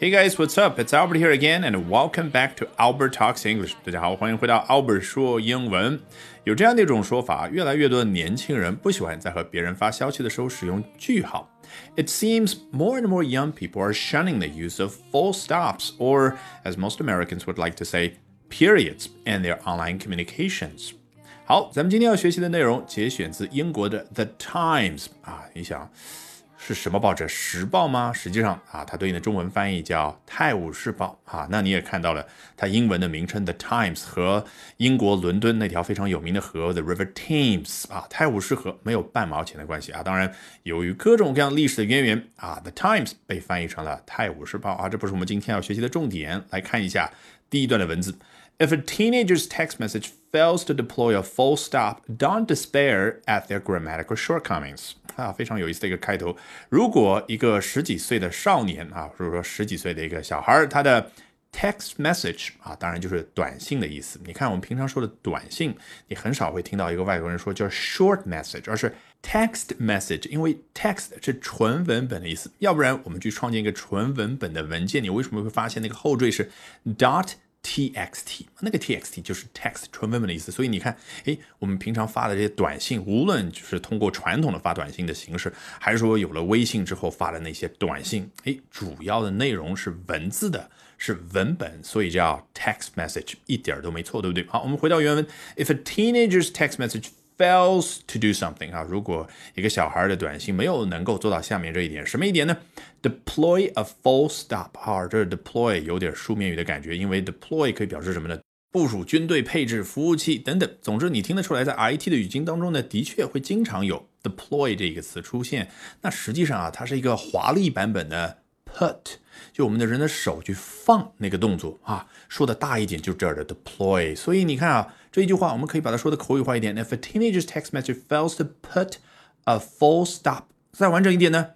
Hey guys, what's up? It's Albert here again, and welcome back to Albert Talks English. 大家好，欢迎回到 Albert 说英文。有这样的一种说法，越来越多的年轻人不喜欢在和别人发消息的时候使用句号。It seems more and more young people are shunning the use of full stops, or as most Americans would like to say, periods, in their online communications. 好，咱们今天要学习的内容节选自英国的 The Times 啊，你想。 是什么报纸？时报吗？实际上啊，它对应的中文翻译叫《泰晤士报》啊。那你也看到了，它英文的名称 The Times 和英国伦敦那条非常有名的河 The River Thames 啊，泰晤士河没有半毛钱的关系啊。当然，由于各种各样历史的渊源啊，The Times 被翻译成了《泰晤士报》啊。这不是我们今天要学习的重点。来看一下第一段的文字：If a teenager's text message fails to deploy a full stop, don't despair at their grammatical shortcomings. 啊，非常有意思的一个开头。如果一个十几岁的少年啊，或者说十几岁的一个小孩，他的 text message 啊，当然就是短信的意思。你看我们平常说的短信，你很少会听到一个外国人说叫 short message，而是 text message，因为 text 是纯文本的意思。要不然我们去创建一个纯文本的文件，你为什么会发现那个后缀是 dot？Txt 那个 txt 就是 text 纯文本的意思，所以你看，诶，我们平常发的这些短信，无论就是通过传统的发短信的形式，还是说有了微信之后发的那些短信，诶，主要的内容是文字的，是文本，所以叫 text message，一点都没错，对不对？好，我们回到原文，If a teenager's text message fails to do something 啊，如果一个小孩的短信没有能够做到下面这一点，什么一点呢？Deploy a full stop 啊，这 deploy 有点书面语的感觉，因为 deploy 可以表示什么呢？部署军队、配置服务器等等。总之，你听得出来，在 IT 的语境当中呢，的确会经常有 deploy 这个词出现。那实际上啊，它是一个华丽版本的 put。就我们的人的手去放那个动作啊，说的大一点就这儿的 deploy。所以你看啊，这一句话我们可以把它说的口语化一点。If a teenager's text message fails to put a full stop，再完整一点呢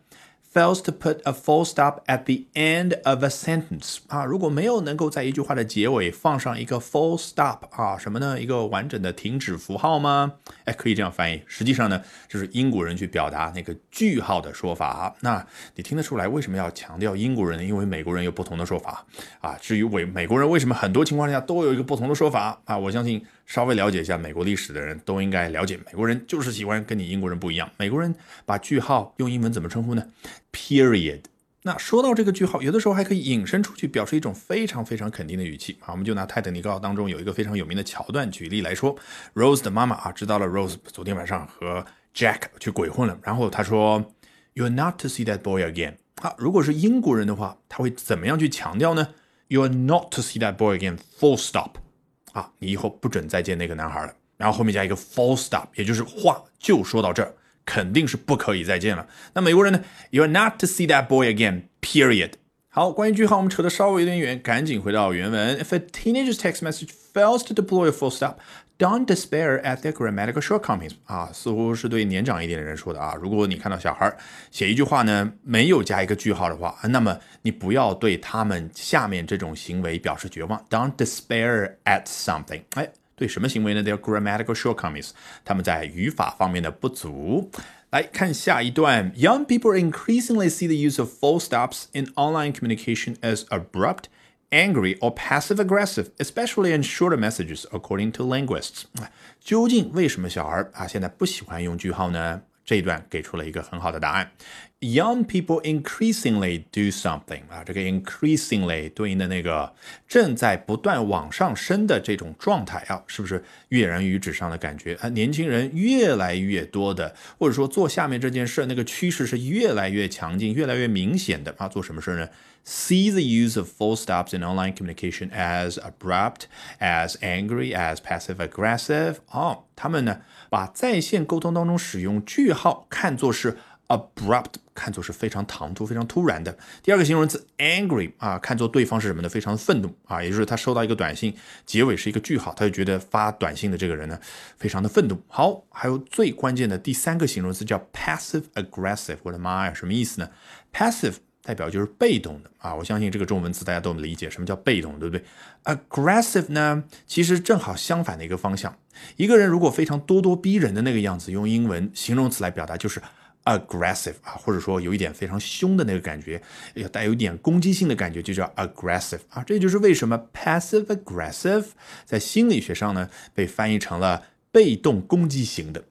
？fails to put a full stop at the end of a sentence 啊，如果没有能够在一句话的结尾放上一个 full stop 啊，什么呢？一个完整的停止符号吗？哎，可以这样翻译。实际上呢，就是英国人去表达那个句号的说法。那你听得出来为什么要强调英国人呢？因为美国人有不同的说法啊。至于美美国人为什么很多情况下都有一个不同的说法啊，我相信。稍微了解一下美国历史的人都应该了解，美国人就是喜欢跟你英国人不一样。美国人把句号用英文怎么称呼呢？Period。那说到这个句号，有的时候还可以引申出去，表示一种非常非常肯定的语气。好，我们就拿《泰坦尼克号》当中有一个非常有名的桥段举例来说，Rose 的妈妈啊知道了 Rose 昨天晚上和 Jack 去鬼混了，然后他说，You're not to see that boy again。好，如果是英国人的话，他会怎么样去强调呢？You're not to see that boy again。Full stop。啊，你以后不准再见那个男孩了。然后后面加一个 full stop，也就是话就说到这儿，肯定是不可以再见了。那美国人呢？You are not to see that boy again. Period. 好，关于句号我们扯得稍微有点远，赶紧回到原文。If a teenager's text message fails to deploy a full stop, don't despair at their grammatical shortcomings. 啊，似乎是对年长一点的人说的啊。如果你看到小孩写一句话呢，没有加一个句号的话，那么你不要对他们下面这种行为表示绝望。Don't despair at something. 哎，对什么行为呢？Their grammatical shortcomings，他们在语法方面的不足。来看下一段，Young people increasingly see the use of full stops in online communication as abrupt, angry, or passive-aggressive, especially in shorter messages, according to linguists。究竟为什么小孩啊现在不喜欢用句号呢？ 这一段给出了一个很好的答案。Young people increasingly do something 啊，这个 increasingly 对应的那个正在不断往上升的这种状态啊，是不是跃然于纸上的感觉啊？年轻人越来越多的，或者说做下面这件事，那个趋势是越来越强劲、越来越明显的啊。做什么事呢？See the use of full stops in online communication as abrupt, as angry, as passive aggressive。哦，他们呢把在线沟通当中使用句号看作是。abrupt 看作是非常唐突、非常突然的。第二个形容词 angry 啊，看作对方是什么呢？非常愤怒啊，也就是他收到一个短信，结尾是一个句号，他就觉得发短信的这个人呢，非常的愤怒。好，还有最关键的第三个形容词叫 passive aggressive。我的妈呀，什么意思呢？passive 代表就是被动的啊，我相信这个中文词大家都能理解，什么叫被动，对不对？aggressive 呢，其实正好相反的一个方向。一个人如果非常咄咄逼人的那个样子，用英文形容词来表达就是。aggressive 啊，或者说有一点非常凶的那个感觉，要带有一点攻击性的感觉，就叫 aggressive 啊。这就是为什么 passive aggressive 在心理学上呢被翻译成了被动攻击型的。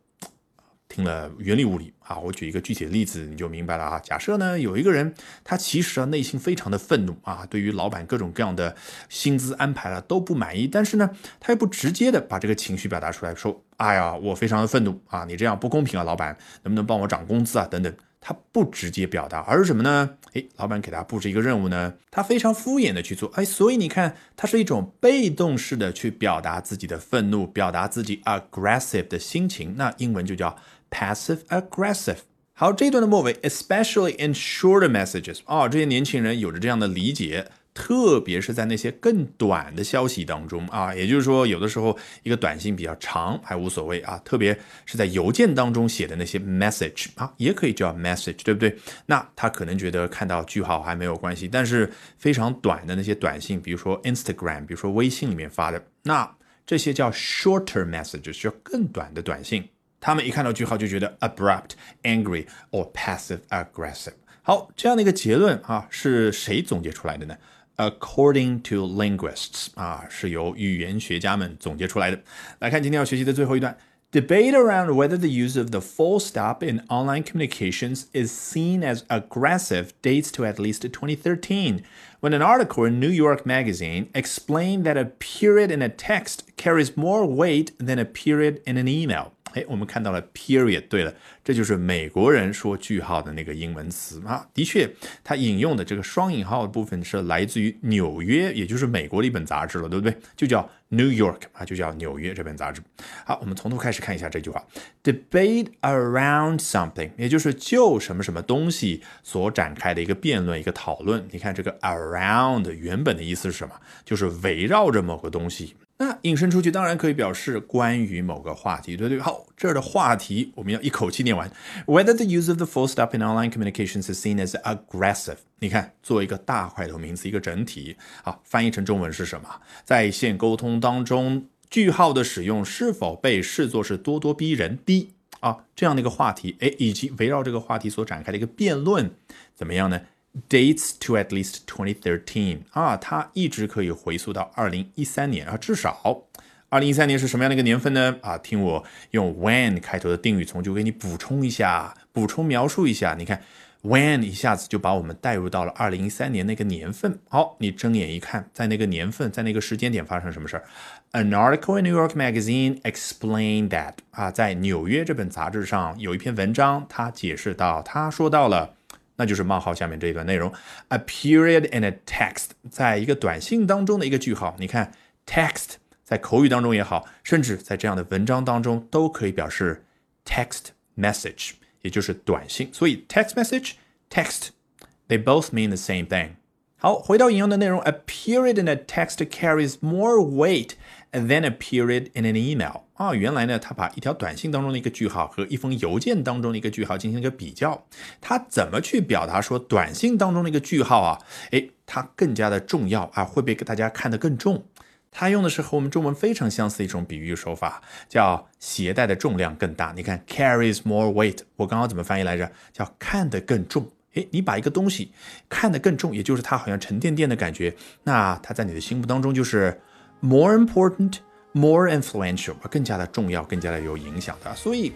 听了云里雾里啊，我举一个具体的例子，你就明白了啊。假设呢，有一个人，他其实啊内心非常的愤怒啊，对于老板各种各样的薪资安排了都不满意，但是呢，他又不直接的把这个情绪表达出来，说，哎呀，我非常的愤怒啊，你这样不公平啊，老板能不能帮我涨工资啊，等等。他不直接表达，而是什么呢？诶，老板给他布置一个任务呢，他非常敷衍的去做，哎，所以你看，他是一种被动式的去表达自己的愤怒，表达自己 aggressive 的心情，那英文就叫。Passive aggressive。好，这一段的末尾，especially in shorter messages，啊，这些年轻人有着这样的理解，特别是在那些更短的消息当中啊，也就是说，有的时候一个短信比较长还无所谓啊，特别是在邮件当中写的那些 message 啊，也可以叫 message，对不对？那他可能觉得看到句号还没有关系，但是非常短的那些短信，比如说 Instagram，比如说微信里面发的，那这些叫 shorter messages，叫更短的短信。他们一看到句号就觉得 abrupt, angry or passive aggressive。好，这样的一个结论啊，是谁总结出来的呢？According to linguists，啊，是由语言学家们总结出来的。来看今天要学习的最后一段。Debate around whether the use of the full stop in online communications is seen as aggressive dates to at least 2013, when an article in New York Magazine explained that a period in a text carries more weight than a period in an email. 哎，我们看到了 period。对了，这就是美国人说句号的那个英文词啊。的确，他引用的这个双引号的部分是来自于《纽约》，也就是美国的一本杂志了，对不对？就叫 New York 啊，就叫《纽约》这本杂志。好，我们从头开始看一下这句话：debate around something，也就是就什么什么东西所展开的一个辩论、一个讨论。你看这个 around 原本的意思是什么？就是围绕着某个东西。那引申出去当然可以表示关于某个话题，对不对？好，这儿的话题我们要一口气念完。Whether the use of the full stop in online communications is seen as aggressive，你看，作为一个大块头名词，一个整体，好，翻译成中文是什么？在线沟通当中，句号的使用是否被视作是咄咄逼人、逼啊这样的一个话题？哎，以及围绕这个话题所展开的一个辩论，怎么样呢？dates to at least 2013啊，它一直可以回溯到二零一三年啊，至少二零一三年是什么样的一个年份呢？啊，听我用 when 开头的定语从句给你补充一下，补充描述一下。你看 when 一下子就把我们带入到了二零一三年那个年份。好，你睁眼一看，在那个年份，在那个时间点发生什么事儿？An article in New York Magazine explained that 啊，在纽约这本杂志上有一篇文章，它解释到，它说到了。那就是冒号下面这一段内容，a period in a text，在一个短信当中的一个句号。你看，text 在口语当中也好，甚至在这样的文章当中都可以表示 text message，也就是短信。所以 text message，text，they both mean the same thing。好，回到引用的内容，a period in a text carries more weight Then a period in an email。啊，原来呢，他把一条短信当中的一个句号和一封邮件当中的一个句号进行了一个比较，他怎么去表达说短信当中的一个句号啊？诶，它更加的重要啊，会被大家看得更重。他用的是和我们中文非常相似的一种比喻手法，叫携带的重量更大。你看，carries more weight，我刚刚怎么翻译来着？叫看得更重。诶，你把一个东西看得更重，也就是它好像沉甸甸的感觉，那它在你的心目当中就是 more important。more influential 更加的重要，更加的有影响的。所以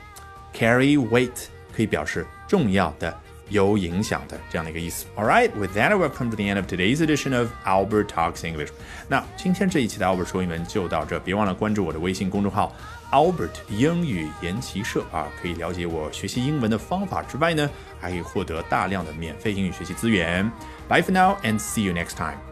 carry weight 可以表示重要的、有影响的这样的一个意思。All right, with that, we've come to the end of today's edition of Albert Talks English. 那今天这一期的 Albert 说英文就到这，别忘了关注我的微信公众号 Albert 英语研习社啊，可以了解我学习英文的方法之外呢，还可以获得大量的免费英语学习资源。Bye for now and see you next time.